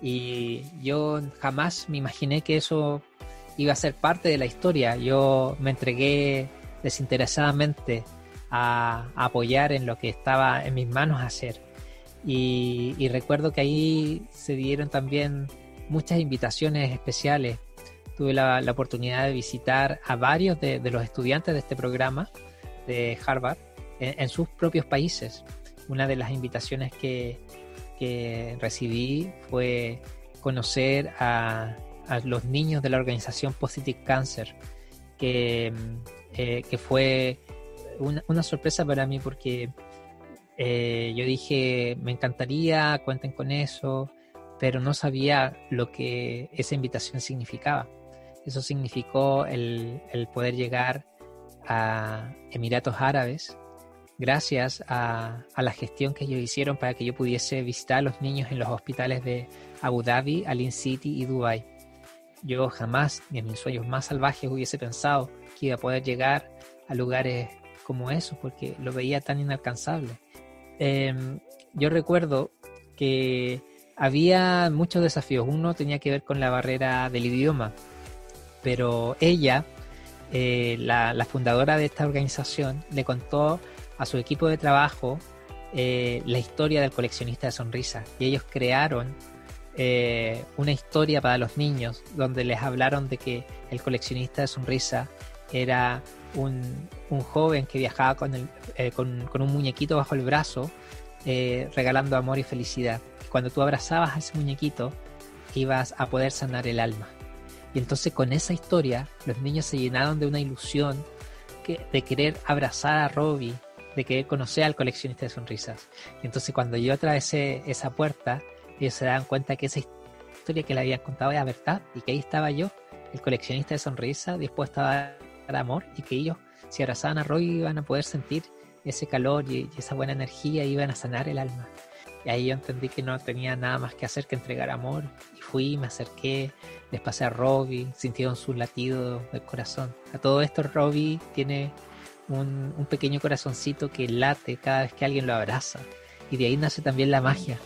Y yo jamás me imaginé que eso iba a ser parte de la historia. Yo me entregué desinteresadamente a, apoyar en lo que estaba en mis manos hacer. Y, recuerdo que ahí se dieron también muchas invitaciones especiales. Tuve la, oportunidad de visitar a varios de, los estudiantes de este programa de Harvard en sus propios países. Una de las invitaciones que, que recibí fue conocer a, los niños de la organización Positive Cancer, que, eh, que fue una, una sorpresa para mí porque eh, yo dije, me encantaría, cuenten con eso, pero no sabía lo que esa invitación significaba. Eso significó el, el poder llegar a Emiratos Árabes gracias a, a, la gestión que ellos hicieron para que yo pudiese visitar a los niños en los hospitales de Abu Dhabi, Alin City y Dubai. Yo jamás, ni en mis sueños más salvajes, hubiese pensado que iba a poder llegar a lugares como esos porque lo veía tan inalcanzable. Eh, yo recuerdo que había muchos desafíos. Uno tenía que ver con la barrera del idioma, pero ella, eh, la, la, fundadora de esta organización, le contó a su equipo de trabajo eh, la historia del coleccionista de sonrisas y ellos crearon eh, una historia para los niños donde les hablaron de que el coleccionista de sonrisas era un, un, joven que viajaba con, el, eh, con, un muñequito bajo el brazo regalando amor y felicidad. Cuando tú abrazabas a ese muñequito ibas a poder sanar el alma. Y entonces con esa historia los niños se llenaron de una ilusión que, de querer abrazar a Robbie, de querer conocer al coleccionista de sonrisas. Y entonces cuando yo atravesé esa puerta, ellos se daban cuenta que esa historia que le habían contado era verdad y que ahí estaba yo, el coleccionista de sonrisas, dispuesto a dar amor y que ellos, si abrazaban a Robbie, iban a poder sentir ese calor y, y esa buena energía iban a sanar el alma. Y ahí yo entendí que no tenía nada más que hacer que entregar amor. Y fui, me acerqué, les pasé a Robbie, sintieron su latido del corazón. A todo esto Robbie tiene un, pequeño corazoncito que late cada vez que alguien lo abraza. Y de ahí nace también la magia.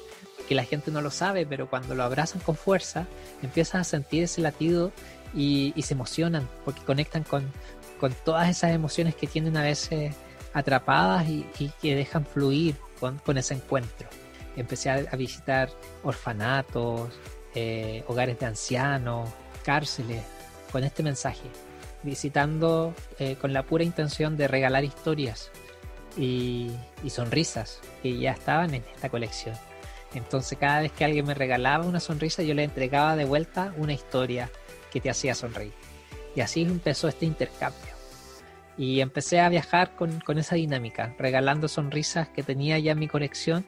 Que la gente no lo sabe, pero cuando lo abrazan con fuerza, empiezan a sentir ese latido y, se emocionan porque conectan con, con todas esas emociones que tienen a veces atrapadas y, que dejan fluir con, con ese encuentro empecé a, a visitar orfanatos, eh, hogares de ancianos, cárceles, con este mensaje, visitando eh, con la pura intención de regalar historias y, sonrisas que ya estaban en esta colección. Entonces cada vez que alguien me regalaba una sonrisa, yo le entregaba de vuelta una historia que te hacía sonreír. Y así empezó este intercambio. Y empecé a viajar con, con esa dinámica, regalando sonrisas que tenía ya en mi colección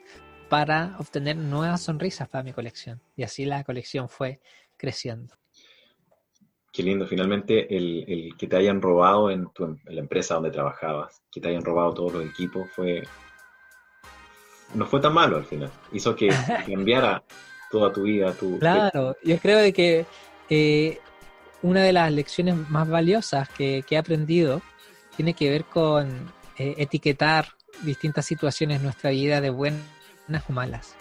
para obtener nuevas sonrisas para mi colección. Y así la colección fue creciendo. Qué lindo, finalmente el, el que te hayan robado en, tu, en la empresa donde trabajabas, que te hayan robado todos los equipos, fue no fue tan malo al final. Hizo que [LAUGHS] cambiara toda tu vida. Tu, Claro, yo creo de que eh, una de las lecciones más valiosas que, que he aprendido tiene que ver con eh, etiquetar distintas situaciones en nuestra vida de buenas o malas,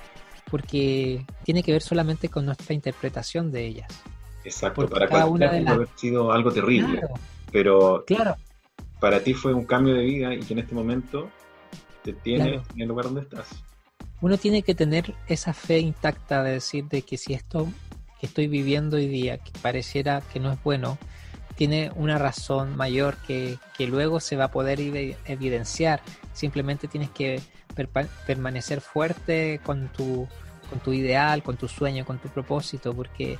porque tiene que ver solamente con nuestra interpretación de ellas. Exacto, para cada cualquiera una de pudo las- haber sido algo terrible, Claro. pero Claro. para ti fue un cambio de vida y que en este momento te tienes Claro. en el lugar donde estás. Uno tiene que tener esa fe intacta de decir de que si esto que estoy viviendo hoy día, que pareciera que no es bueno, tiene una razón mayor que, que luego se va a poder evi- evidenciar. Simplemente tienes que permanecer fuerte con tu, con tu ideal, con tu sueño, con tu propósito, porque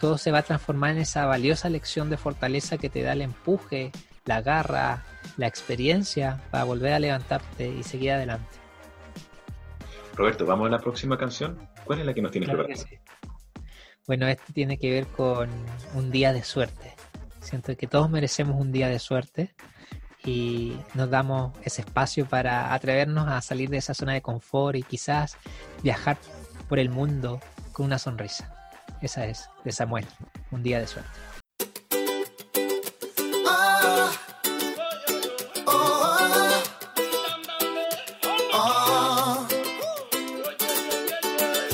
todo se va a transformar en esa valiosa lección de fortaleza que te da el empuje, la garra, la experiencia para volver a levantarte y seguir adelante. Roberto, vamos a la próxima canción. ¿Cuál es la que nos tienes Claro preparada? Bueno, este tiene que ver con un día de suerte. Siento que todos merecemos un día de suerte y nos damos ese espacio para atrevernos a salir de esa zona de confort y quizás viajar por el mundo con una sonrisa. Esa es, de Samuel, un día de suerte.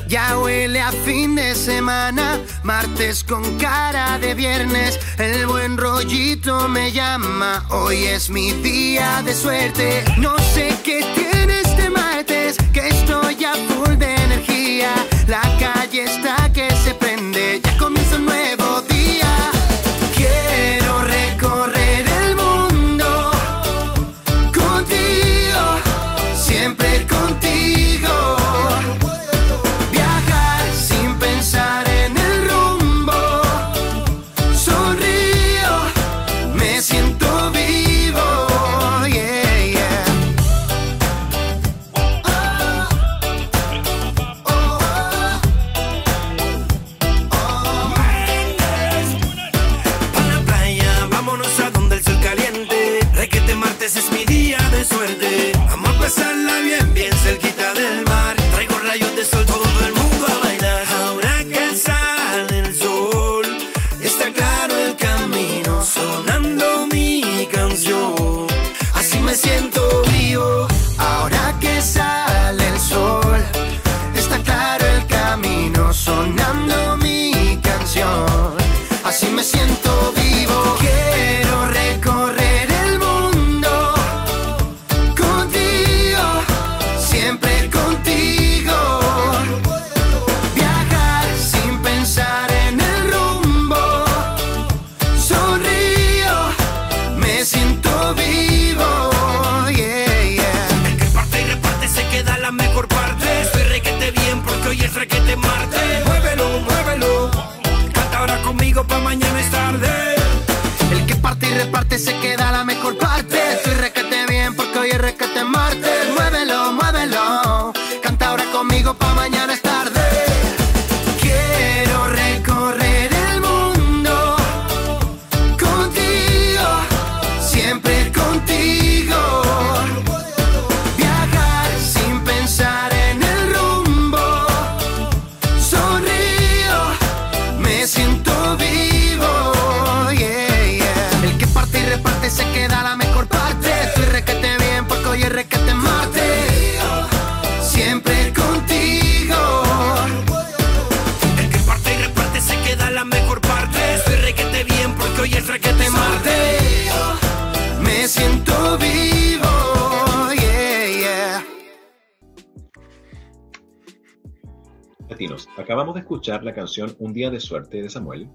Ya huele a fin de semana, martes con cara de viernes. El buen rollito me llama, hoy es mi día de suerte. No sé qué tiene este martes, que estoy a full de energía. La calle está que se hoy es requete. Me siento vivo. Latinos, acabamos de escuchar la canción Un día de suerte de Samuel,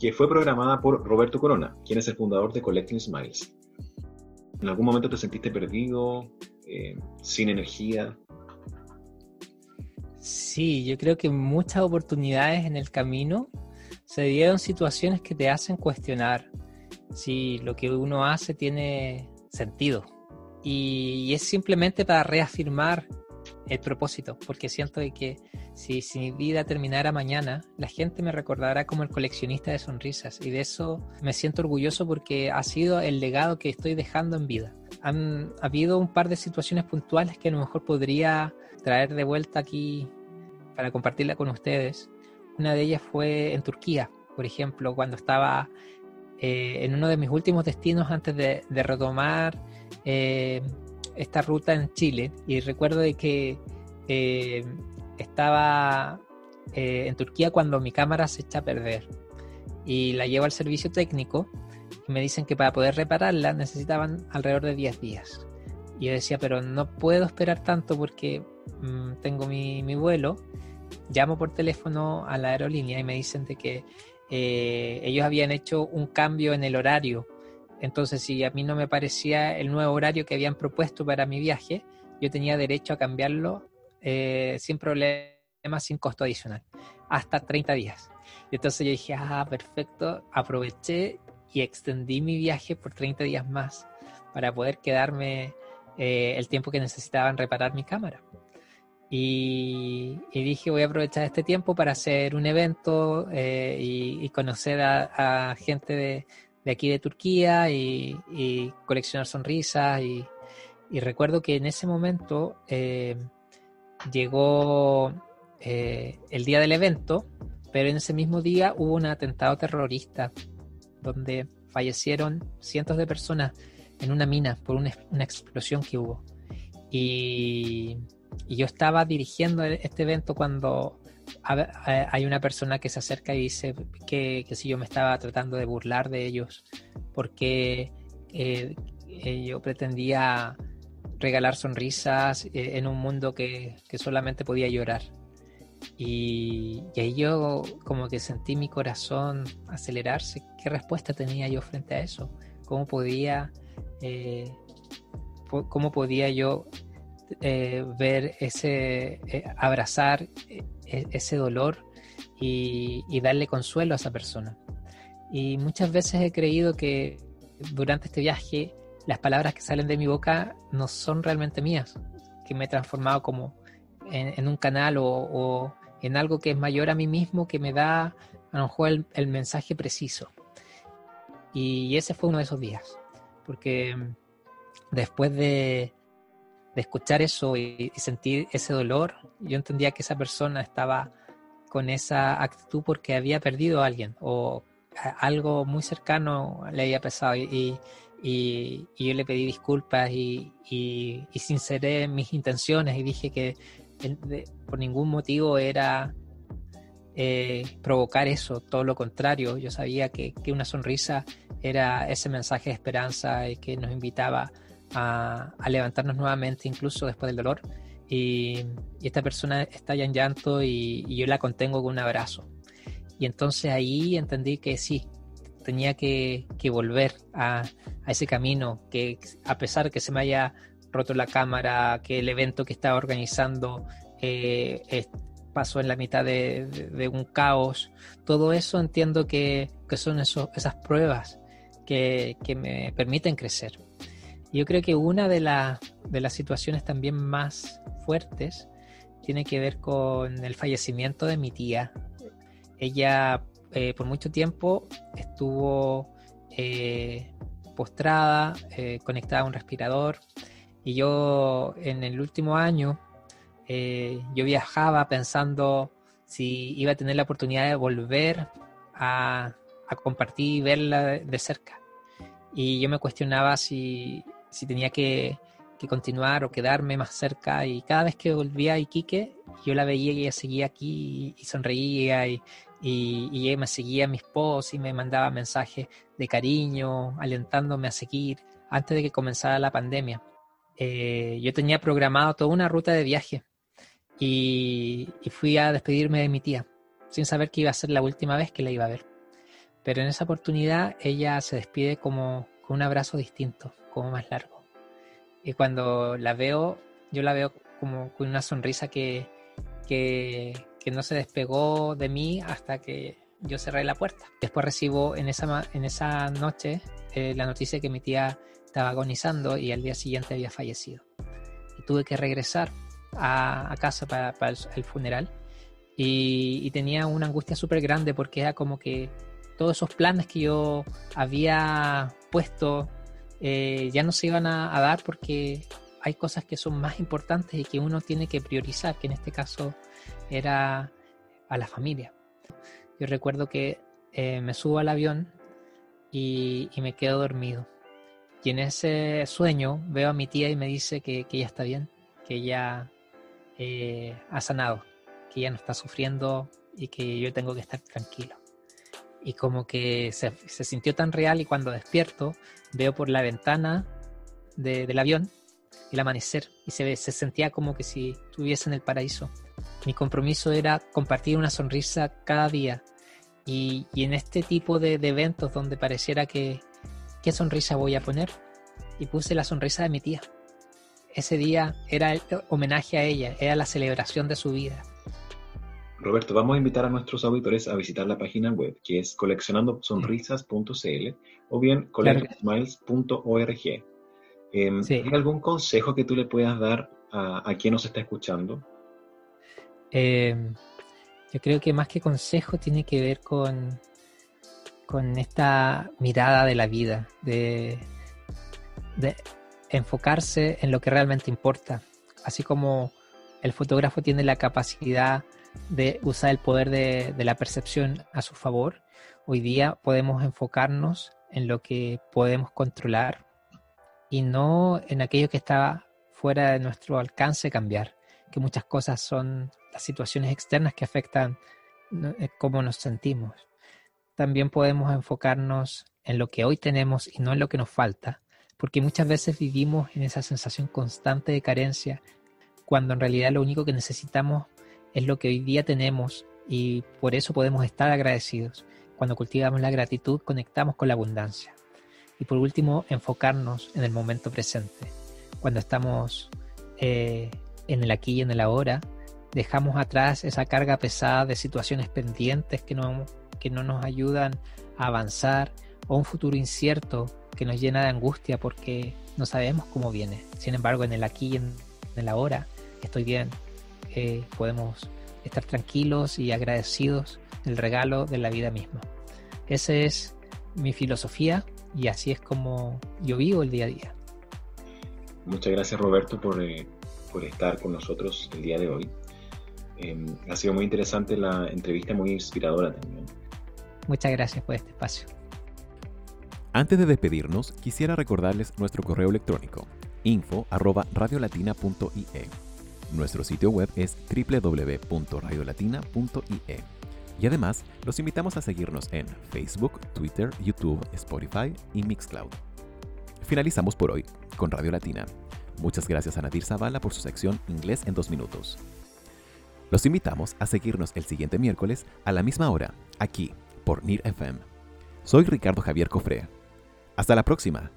que fue programada por Roberto Corona, quien es el fundador de Collecting Smiles. ¿En algún momento te sentiste perdido, eh, sin energía? Sí, yo creo que muchas oportunidades en el camino se dieron situaciones que te hacen cuestionar si lo que uno hace tiene sentido. Y, es simplemente para reafirmar el propósito, porque siento que si, mi vida terminara mañana, la gente me recordará como el coleccionista de sonrisas y de eso me siento orgulloso porque ha sido el legado que estoy dejando en vida. Han habido un par de situaciones puntuales que a lo mejor podría traer de vuelta aquí para compartirla con ustedes. Una de ellas fue en Turquía, por ejemplo, cuando estaba eh, en uno de mis últimos destinos antes de, retomar eh, esta ruta en Chile. Y recuerdo de que eh, estaba en Turquía cuando mi cámara se echa a perder. Y la llevo al servicio técnico y me dicen que para poder repararla necesitaban alrededor de 10 días. Y yo decía, pero no puedo esperar tanto porque mm, tengo mi, mi, vuelo. Llamo por teléfono a la aerolínea y me dicen de que eh, ellos habían hecho un cambio en el horario. Entonces, si a mí no me parecía el nuevo horario que habían propuesto para mi viaje, yo tenía derecho a cambiarlo eh, sin problema, sin costo adicional, hasta 30 días. Y entonces yo dije, ah, perfecto, aproveché y extendí mi viaje por 30 días más para poder quedarme eh, el tiempo que necesitaban reparar mi cámara. Y, dije, voy a aprovechar este tiempo para hacer un evento eh, y, conocer a, gente de, aquí de Turquía y, coleccionar sonrisas. Y, recuerdo que en ese momento eh, llegó eh, el día del evento, pero en ese mismo día hubo un atentado terrorista donde fallecieron cientos de personas en una mina por una, una explosión que hubo. Y y yo estaba dirigiendo e-, este evento cuando hay una persona que se acerca y dice que, si yo me estaba tratando de burlar de ellos porque eh, eh, yo pretendía regalar sonrisas eh, en un mundo que, solamente podía llorar. Y, y, ahí yo como que sentí mi corazón acelerarse. ¿Qué respuesta tenía yo frente a eso? ¿Cómo podía, cómo podía yo eh, ver ese, eh, abrazar eh, ese dolor y, darle consuelo a esa persona. Y muchas veces he creído que durante este viaje las palabras que salen de mi boca no son realmente mías, que me he transformado como en, un canal o, en algo que es mayor a mí mismo, que me da a lo mejor el mensaje preciso. Y ese fue uno de esos días, porque después de, de escuchar eso y, sentir ese dolor, yo entendía que esa persona estaba con esa actitud porque había perdido a alguien o algo muy cercano le había pasado y, y, yo le pedí disculpas y, sinceré mis intenciones y dije que por ningún motivo era eh, provocar eso, todo lo contrario, yo sabía que, que, una sonrisa era ese mensaje de esperanza y que nos invitaba levantarnos nuevamente, incluso después del dolor. Y, esta persona está ya en llanto y, yo la contengo con un abrazo. Y entonces ahí entendí que sí, tenía que, volver a, ese camino, que a pesar que se me haya roto la cámara, que el evento que estaba organizando eh, en la mitad de, un caos, todo eso entiendo que, son esas pruebas que, que me permiten crecer. Yo creo que una de, de las situaciones también más fuertes tiene que ver con el fallecimiento de mi tía. Ella eh, por mucho tiempo estuvo eh, postrada, eh, conectada a un respirador y yo en el último año yo viajaba pensando si iba a tener la oportunidad de volver a, a compartir y verla de cerca. Y yo me cuestionaba si, si tenía que, continuar o quedarme más cerca. Y cada vez que volvía a Iquique, yo la veía y ella seguía aquí y, sonreía y, y, ella me seguía mis posts y me mandaba mensajes de cariño, alentándome a seguir antes de que comenzara la pandemia. Eh, yo tenía programado toda una ruta de viaje y, fui a despedirme de mi tía, sin saber que iba a ser la última vez que la iba a ver. Pero en esa oportunidad ella se despide como con un abrazo distinto, como más largo. Y cuando la veo, yo la veo como con una sonrisa que, que, no se despegó de mí hasta que yo cerré la puerta. Después recibo en esa, en esa noche eh, la noticia de que mi tía estaba agonizando y al día siguiente había fallecido. Y tuve que regresar a, casa para, el, funeral y, tenía una angustia súper grande porque era como que todos esos planes que yo había puesto eh, ya no se iban a, dar porque hay cosas que son más importantes y que uno tiene que priorizar, que en este caso era a la familia. Yo recuerdo que eh, me subo al avión y, me quedo dormido. Y en ese sueño veo a mi tía y me dice que, que ella está bien, que ella eh, ha sanado, que ella no está sufriendo y que yo tengo que estar tranquilo. Y como que se, sintió tan real y cuando despierto veo por la ventana del avión el amanecer y se, se sentía como que si estuviese en el paraíso. Mi compromiso era compartir una sonrisa cada día y, en este tipo de, de, eventos donde pareciera que, ¿qué sonrisa voy a poner? Y puse la sonrisa de mi tía. Ese día era el homenaje a ella, era la celebración de su vida. Roberto, vamos a invitar a nuestros auditores a visitar la página web que es coleccionandosonrisas.cl o bien collectsmiles.org. Em, ¿Hay algún consejo que tú le puedas dar a, quien nos está escuchando? Em, yo creo que más que consejo tiene que ver con, con esta mirada de la vida, de, de enfocarse en lo que realmente importa. Así como el fotógrafo tiene la capacidad de usar el poder de, la percepción a su favor, hoy día podemos enfocarnos en lo que podemos controlar y no en aquello que está fuera de nuestro alcance cambiar, que muchas cosas son las situaciones externas que afectan eh, cómo nos sentimos. También podemos enfocarnos en lo que hoy tenemos y no en lo que nos falta, porque muchas veces vivimos en esa sensación constante de carencia, cuando en realidad lo único que necesitamos es lo que hoy día tenemos y por eso podemos estar agradecidos. Cuando cultivamos la gratitud conectamos con la abundancia. Y por último, enfocarnos en el momento presente. Cuando estamos eh, en el aquí y en el ahora, dejamos atrás esa carga pesada de situaciones pendientes que no, que no nos ayudan a avanzar o un futuro incierto que nos llena de angustia porque no sabemos cómo viene. Sin embargo, en el aquí y en el ahora estoy bien. Eh, podemos estar tranquilos y agradecidos del regalo de la vida misma. Esa es mi filosofía y así es como yo vivo el día a día. Muchas gracias Roberto por, eh, por estar con nosotros el día de hoy. Em, ha sido muy interesante la entrevista, muy inspiradora también. Muchas gracias por este espacio. Antes de despedirnos, quisiera recordarles nuestro correo electrónico info@radiolatina.ie. Nuestro sitio web es www.radiolatina.ie. Y además, los invitamos a seguirnos en Facebook, Twitter, YouTube, Spotify y Mixcloud. Finalizamos por hoy con Radio Latina. Muchas gracias a Nadir Zavala por su sección Inglés en dos minutos. Los invitamos a seguirnos el siguiente miércoles a la misma hora, aquí, por NIR FM. Soy Ricardo Javier Cofre. Hasta la próxima.